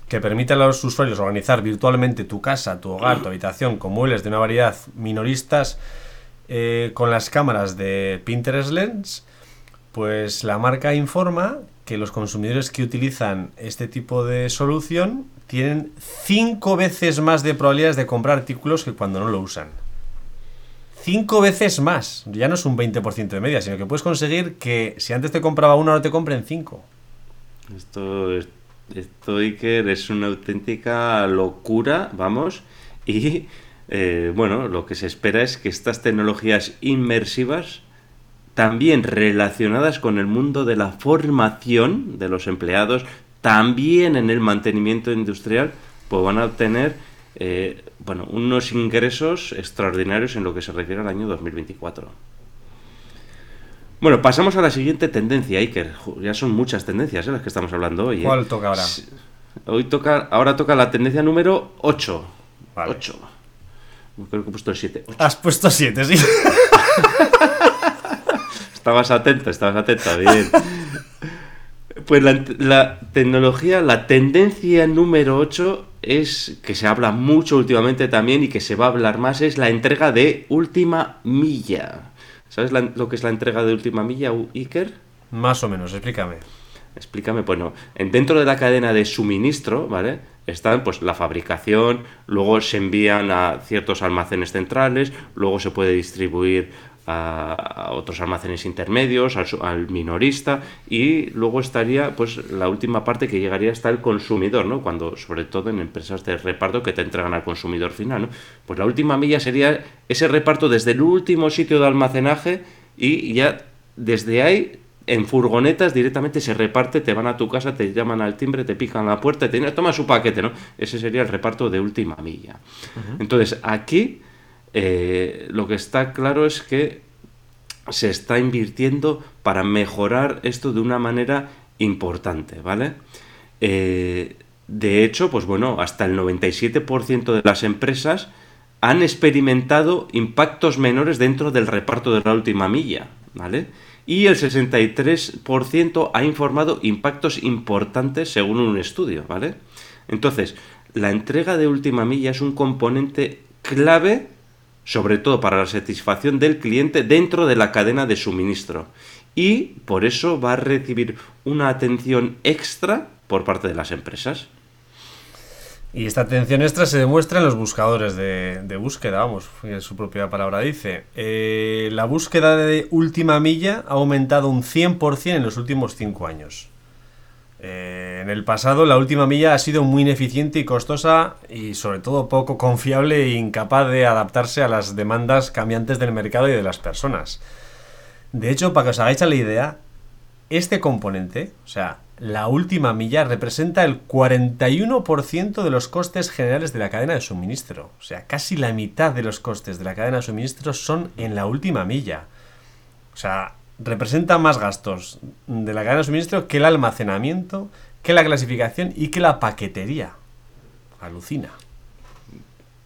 que permite a los usuarios organizar virtualmente tu casa, tu hogar, tu habitación con muebles de una variedad minoristas eh, con las cámaras de Pinterest Lens, pues la marca informa que los consumidores que utilizan este tipo de solución tienen cinco veces más de probabilidades de comprar artículos que cuando no lo usan. Cinco veces más. Ya no es un 20% de media, sino que puedes conseguir que si antes te compraba uno, ahora te compren cinco. Esto, esto Iker, es una auténtica locura, vamos. Y eh, bueno, lo que se espera es que estas tecnologías inmersivas también relacionadas con el mundo de la formación de los empleados, también en el mantenimiento industrial, pues van a obtener eh, bueno, unos ingresos extraordinarios en lo que se refiere al año 2024. Bueno, pasamos a la siguiente tendencia, Iker. Ya son muchas tendencias ¿eh? las que estamos hablando hoy. ¿eh? ¿Cuál toca ahora? Hoy toca, ahora toca la tendencia número 8. 8. Creo que he puesto el 7. Has puesto 7, sí. <laughs> Estabas atento, estabas atento, bien. Pues la, tecnología, la tendencia número 8 es, que se habla mucho últimamente también y que se va a hablar más, es la entrega de última milla. ¿Sabes lo que es la entrega de última milla, Iker? Más o menos, explícame. Explícame, bueno, dentro de la cadena de suministro, ¿vale? Están pues la fabricación, luego se envían a ciertos almacenes centrales, luego se puede distribuir a, otros almacenes intermedios, al, minorista y luego estaría pues la última parte que llegaría hasta el consumidor, ¿no? Cuando sobre todo en empresas de reparto que te entregan al consumidor final, ¿no? Pues la última milla sería ese reparto desde el último sitio de almacenaje y ya desde ahí en furgonetas directamente se reparte, te van a tu casa, te llaman al timbre, te pican la puerta, te toma su paquete, ¿no? Ese sería el reparto de última milla. Entonces, aquí eh, lo que está claro es que se está invirtiendo para mejorar esto de una manera importante, ¿vale? Eh, de hecho, pues bueno, hasta el 97% de las empresas han experimentado impactos menores dentro del reparto de la última milla, ¿vale? Y el 63% ha informado impactos importantes según un estudio, ¿vale? Entonces, la entrega de última milla es un componente clave sobre todo para la satisfacción del cliente dentro de la cadena de suministro. Y por eso va a recibir una atención extra por parte de las empresas. Y esta atención extra se demuestra en los buscadores de, búsqueda, vamos, su propia palabra dice. Eh, la búsqueda de última milla ha aumentado un 100% en los últimos 5 años. Eh, en el pasado la última milla ha sido muy ineficiente y costosa y sobre todo poco confiable e incapaz de adaptarse a las demandas cambiantes del mercado y de las personas. De hecho, para que os hagáis la idea, este componente, o sea, la última milla representa el 41% de los costes generales de la cadena de suministro. O sea, casi la mitad de los costes de la cadena de suministro son en la última milla. O sea, representa más gastos de la cadena de suministro que el almacenamiento, que la clasificación y que la paquetería. Alucina.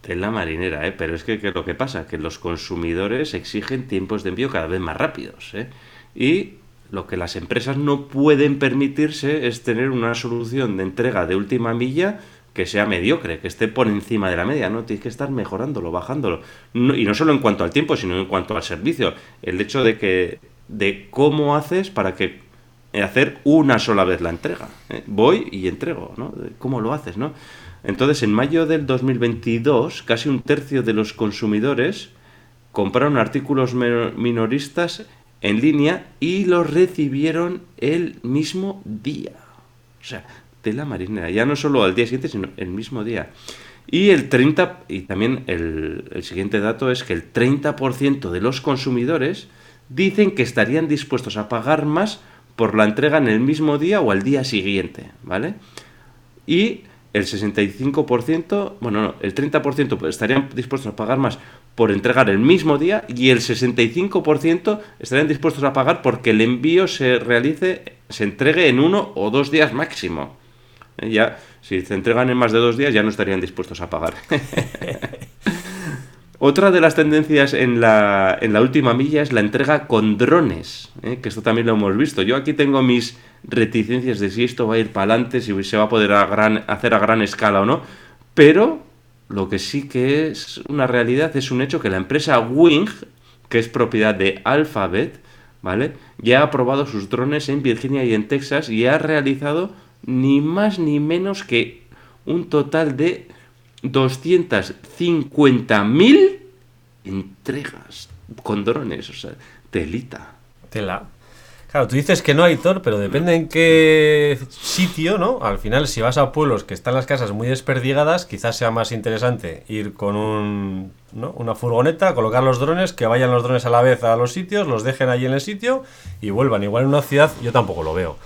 De la marinera, ¿eh? pero es que, lo que pasa, que los consumidores exigen tiempos de envío cada vez más rápidos. ¿eh? Y lo que las empresas no pueden permitirse es tener una solución de entrega de última milla que sea mediocre, que esté por encima de la media, ¿no? Tienes que estar mejorándolo, bajándolo. y no solo en cuanto al tiempo, sino en cuanto al servicio. El hecho de que de cómo haces para que eh, hacer una sola vez la entrega. ¿eh? Voy y entrego, ¿no? ¿Cómo lo haces, no? Entonces, en mayo del 2022, casi un tercio de los consumidores compraron artículos minoristas en línea y los recibieron el mismo día. O sea, de la marinera, ya no solo al día siguiente, sino el mismo día. Y el 30, y también el, el siguiente dato es que el 30% de los consumidores dicen que estarían dispuestos a pagar más por la entrega en el mismo día o al día siguiente, ¿vale? Y el 65%, bueno, no, el 30% estarían dispuestos a pagar más por entregar el mismo día y el 65% estarían dispuestos a pagar porque el envío se realice, se entregue en uno o dos días máximo. ¿Eh? Ya, si se entregan en más de dos días ya no estarían dispuestos a pagar. <laughs> Otra de las tendencias en la, en la última milla es la entrega con drones, ¿eh? que esto también lo hemos visto. Yo aquí tengo mis reticencias de si esto va a ir para adelante, si se va a poder hacer a gran escala o no, pero lo que sí que es una realidad es un hecho que la empresa Wing, que es propiedad de Alphabet, ¿vale? Ya ha probado sus drones en Virginia y en Texas y ha realizado ni más ni menos que un total de 250.000 entregas con drones, o sea, telita. Tela. Claro, tú dices que no hay Thor, pero depende en qué sitio, ¿no? Al final, si vas a pueblos que están las casas muy desperdigadas, quizás sea más interesante ir con un, ¿no? una furgoneta, colocar los drones, que vayan los drones a la vez a los sitios, los dejen allí en el sitio y vuelvan. Igual en una ciudad yo tampoco lo veo.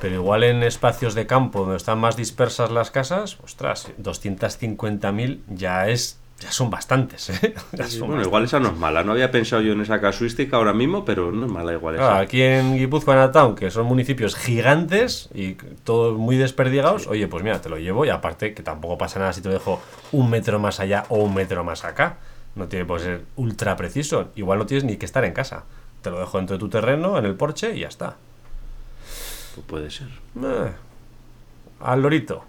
Pero igual en espacios de campo donde están más dispersas las casas, ostras, 250.000 ya es ya son bastantes, ¿eh? <laughs> bueno, igual esa no es mala. No había pensado yo en esa casuística ahora mismo, pero no es mala igual esa. aquí en Guipúzcoa, en que son municipios gigantes y todos muy desperdigados, oye, pues mira, te lo llevo y aparte que tampoco pasa nada si te lo dejo un metro más allá o un metro más acá. No tiene por ser ultra preciso. Igual no tienes ni que estar en casa. Te lo dejo dentro de tu terreno, en el porche y ya está. Pues puede ser. Eh, al lorito.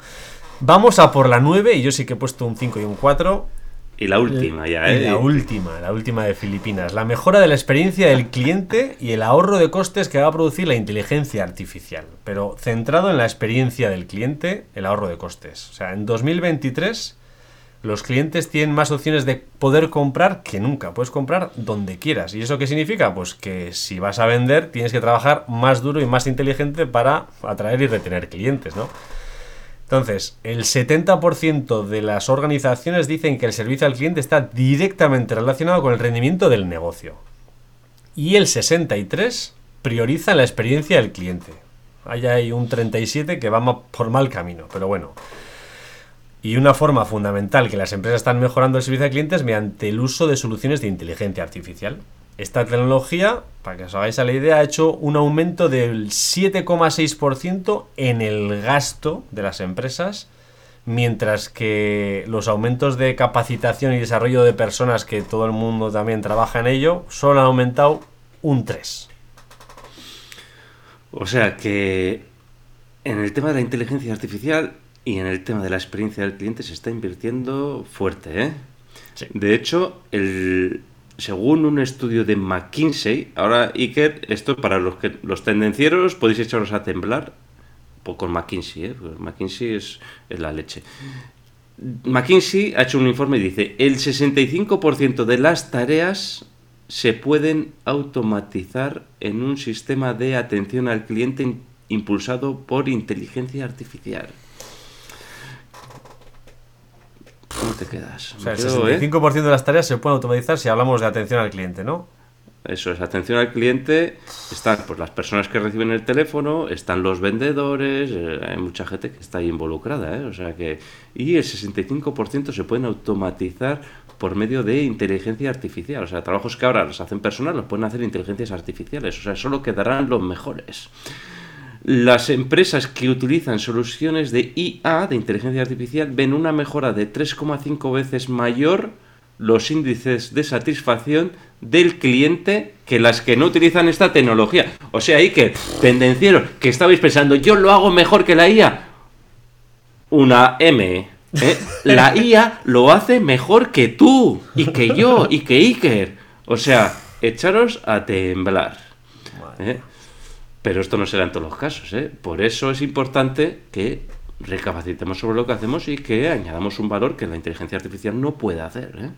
Vamos a por la 9 y yo sí que he puesto un 5 y un 4. Y la última ya, ¿eh? la última, la última de Filipinas. La mejora de la experiencia del cliente y el ahorro de costes que va a producir la inteligencia artificial. Pero centrado en la experiencia del cliente, el ahorro de costes. O sea, en 2023 los clientes tienen más opciones de poder comprar que nunca. Puedes comprar donde quieras. ¿Y eso qué significa? Pues que si vas a vender tienes que trabajar más duro y más inteligente para atraer y retener clientes, ¿no? Entonces, el 70% de las organizaciones dicen que el servicio al cliente está directamente relacionado con el rendimiento del negocio. Y el 63% prioriza la experiencia del cliente. Ahí hay un 37% que va por mal camino, pero bueno. Y una forma fundamental que las empresas están mejorando el servicio de clientes mediante el uso de soluciones de inteligencia artificial. Esta tecnología, para que os hagáis a la idea, ha hecho un aumento del 7,6% en el gasto de las empresas, mientras que los aumentos de capacitación y desarrollo de personas, que todo el mundo también trabaja en ello, solo han aumentado un 3%. O sea que en el tema de la inteligencia artificial y en el tema de la experiencia del cliente se está invirtiendo fuerte, ¿eh? De hecho, el, según un estudio de McKinsey, ahora Iker, esto para los que los tendencieros podéis echaros a temblar pues con McKinsey, ¿eh? McKinsey es, es, la leche. McKinsey ha hecho un informe y dice, el 65% de las tareas se pueden automatizar en un sistema de atención al cliente impulsado por inteligencia artificial. ¿Cómo te quedas? O sea, el 65% ¿eh? de las tareas se pueden automatizar si hablamos de atención al cliente, ¿no? Eso es, atención al cliente, están pues, las personas que reciben el teléfono, están los vendedores, eh, hay mucha gente que está ahí involucrada, ¿eh? O sea que, y el 65% se pueden automatizar por medio de inteligencia artificial. O sea, trabajos que ahora los hacen personas los pueden hacer inteligencias artificiales. O sea, solo quedarán los mejores. Las empresas que utilizan soluciones de IA, de inteligencia artificial, ven una mejora de 3,5 veces mayor los índices de satisfacción del cliente que las que no utilizan esta tecnología. O sea, ahí que, tendenciero, que estabais pensando, yo lo hago mejor que la IA. Una M. ¿eh? <laughs> La IA lo hace mejor que tú, y que yo, y que Iker. O sea, echaros a temblar. ¿eh? Pero esto no será en todos los casos, ¿eh? Por eso es importante que recapacitemos sobre lo que hacemos y que añadamos un valor que la inteligencia artificial no puede hacer. ¿eh?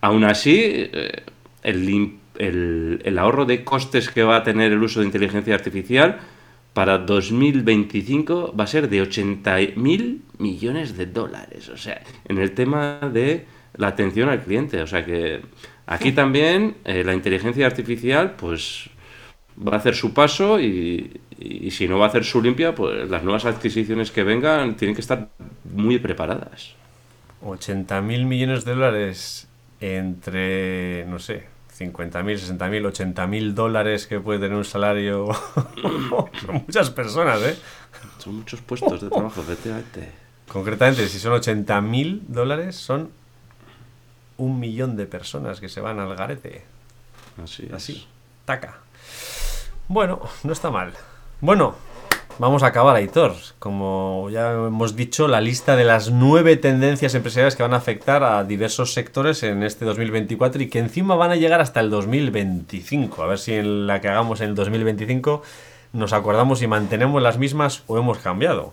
Aún así, eh, el, ahorro de costes que va a tener el uso de inteligencia artificial para 2025 va a ser de 80 mil millones de dólares. O sea, en el tema de la atención al cliente. O sea que aquí también la inteligencia artificial, pues va a hacer su paso y, si no va a hacer su limpia, pues las nuevas adquisiciones que vengan tienen que estar muy preparadas. 80 mil millones de dólares entre, no sé, 50 mil, 60 mil, 80 mil dólares que puede tener un salario. <laughs> Son muchas personas, ¿eh? Son muchos puestos de trabajo, efectivamente. Concretamente, si son 80 mil dólares, son un millón de personas que se van al garete. Así, es. Así, taca. Bueno, no está mal. Bueno, vamos a acabar, Aitor. Como ya hemos dicho, la lista de las nueve tendencias empresariales que van a afectar a diversos sectores en este 2024 y que encima van a llegar hasta el 2025. A ver si en la que hagamos en el 2025 nos acordamos y mantenemos las mismas o hemos cambiado.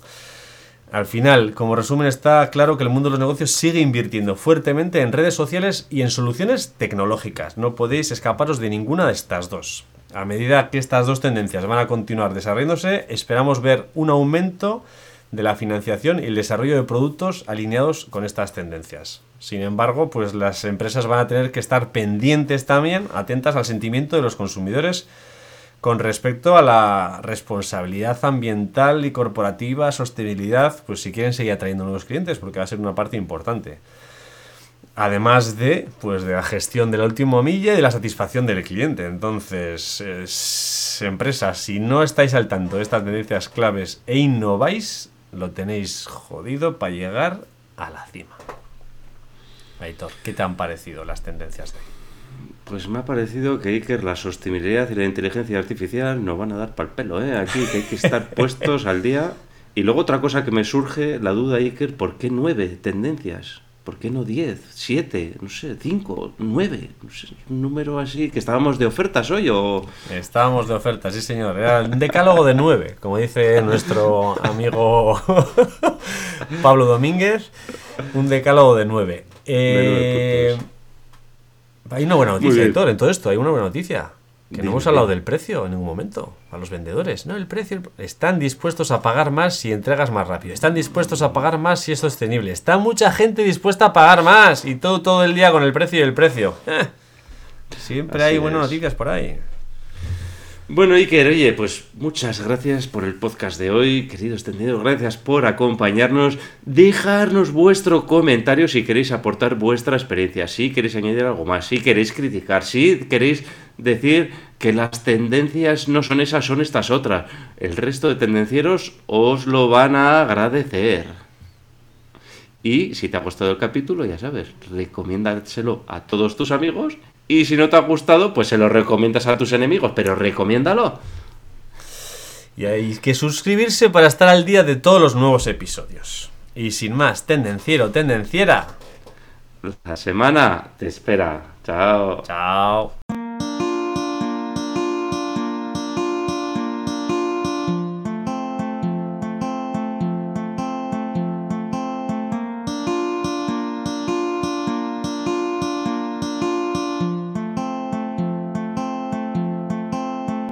Al final, como resumen, está claro que el mundo de los negocios sigue invirtiendo fuertemente en redes sociales y en soluciones tecnológicas. No podéis escaparos de ninguna de estas dos. A medida que estas dos tendencias van a continuar desarrollándose, esperamos ver un aumento de la financiación y el desarrollo de productos alineados con estas tendencias. Sin embargo, pues las empresas van a tener que estar pendientes también, atentas al sentimiento de los consumidores con respecto a la responsabilidad ambiental y corporativa, sostenibilidad, pues si quieren seguir atrayendo nuevos clientes, porque va a ser una parte importante. Además de, pues, de la gestión de la última milla y de la satisfacción del cliente. Entonces, es- empresas, si no estáis al tanto de estas tendencias claves e innováis, lo tenéis jodido para llegar a la cima. Aitor, ¿qué te han parecido las tendencias de hoy? Pues me ha parecido que Iker, la sostenibilidad y la inteligencia artificial nos van a dar pal pelo, ¿eh? Aquí que hay que estar <laughs> puestos al día. Y luego otra cosa que me surge, la duda, Iker, ¿por qué nueve tendencias? ¿Por qué no diez, siete, no sé, cinco, nueve? No sé, un número así, que estábamos de ofertas hoy o... Estábamos de oferta, sí señor. Era un decálogo de nueve, como dice nuestro amigo <laughs> Pablo Domínguez. Un decálogo de nueve. Eh, nueve hay una buena noticia. Héctor, en todo esto. Hay una buena noticia. Que no hemos hablado del precio en ningún momento a los vendedores. No, el precio. el- Están dispuestos a pagar más si entregas más rápido. Están dispuestos a pagar más si es sostenible. Está mucha gente dispuesta a pagar más. Y todo, todo el día con el precio y el precio. <laughs> Siempre Así hay buenas es. noticias por ahí. Bueno, Iker, oye, pues muchas gracias por el podcast de hoy, queridos tendidos, gracias por acompañarnos, dejarnos vuestro comentario si queréis aportar vuestra experiencia, si queréis añadir algo más, si queréis criticar, si queréis decir que las tendencias no son esas, son estas otras. El resto de tendencieros os lo van a agradecer. Y si te ha gustado el capítulo, ya sabes, recomiéndaselo a todos tus amigos. Y si no te ha gustado, pues se lo recomiendas a tus enemigos, pero recomiéndalo. Y hay que suscribirse para estar al día de todos los nuevos episodios. Y sin más, tendenciero, tendenciera. La semana te espera. Chao. Chao.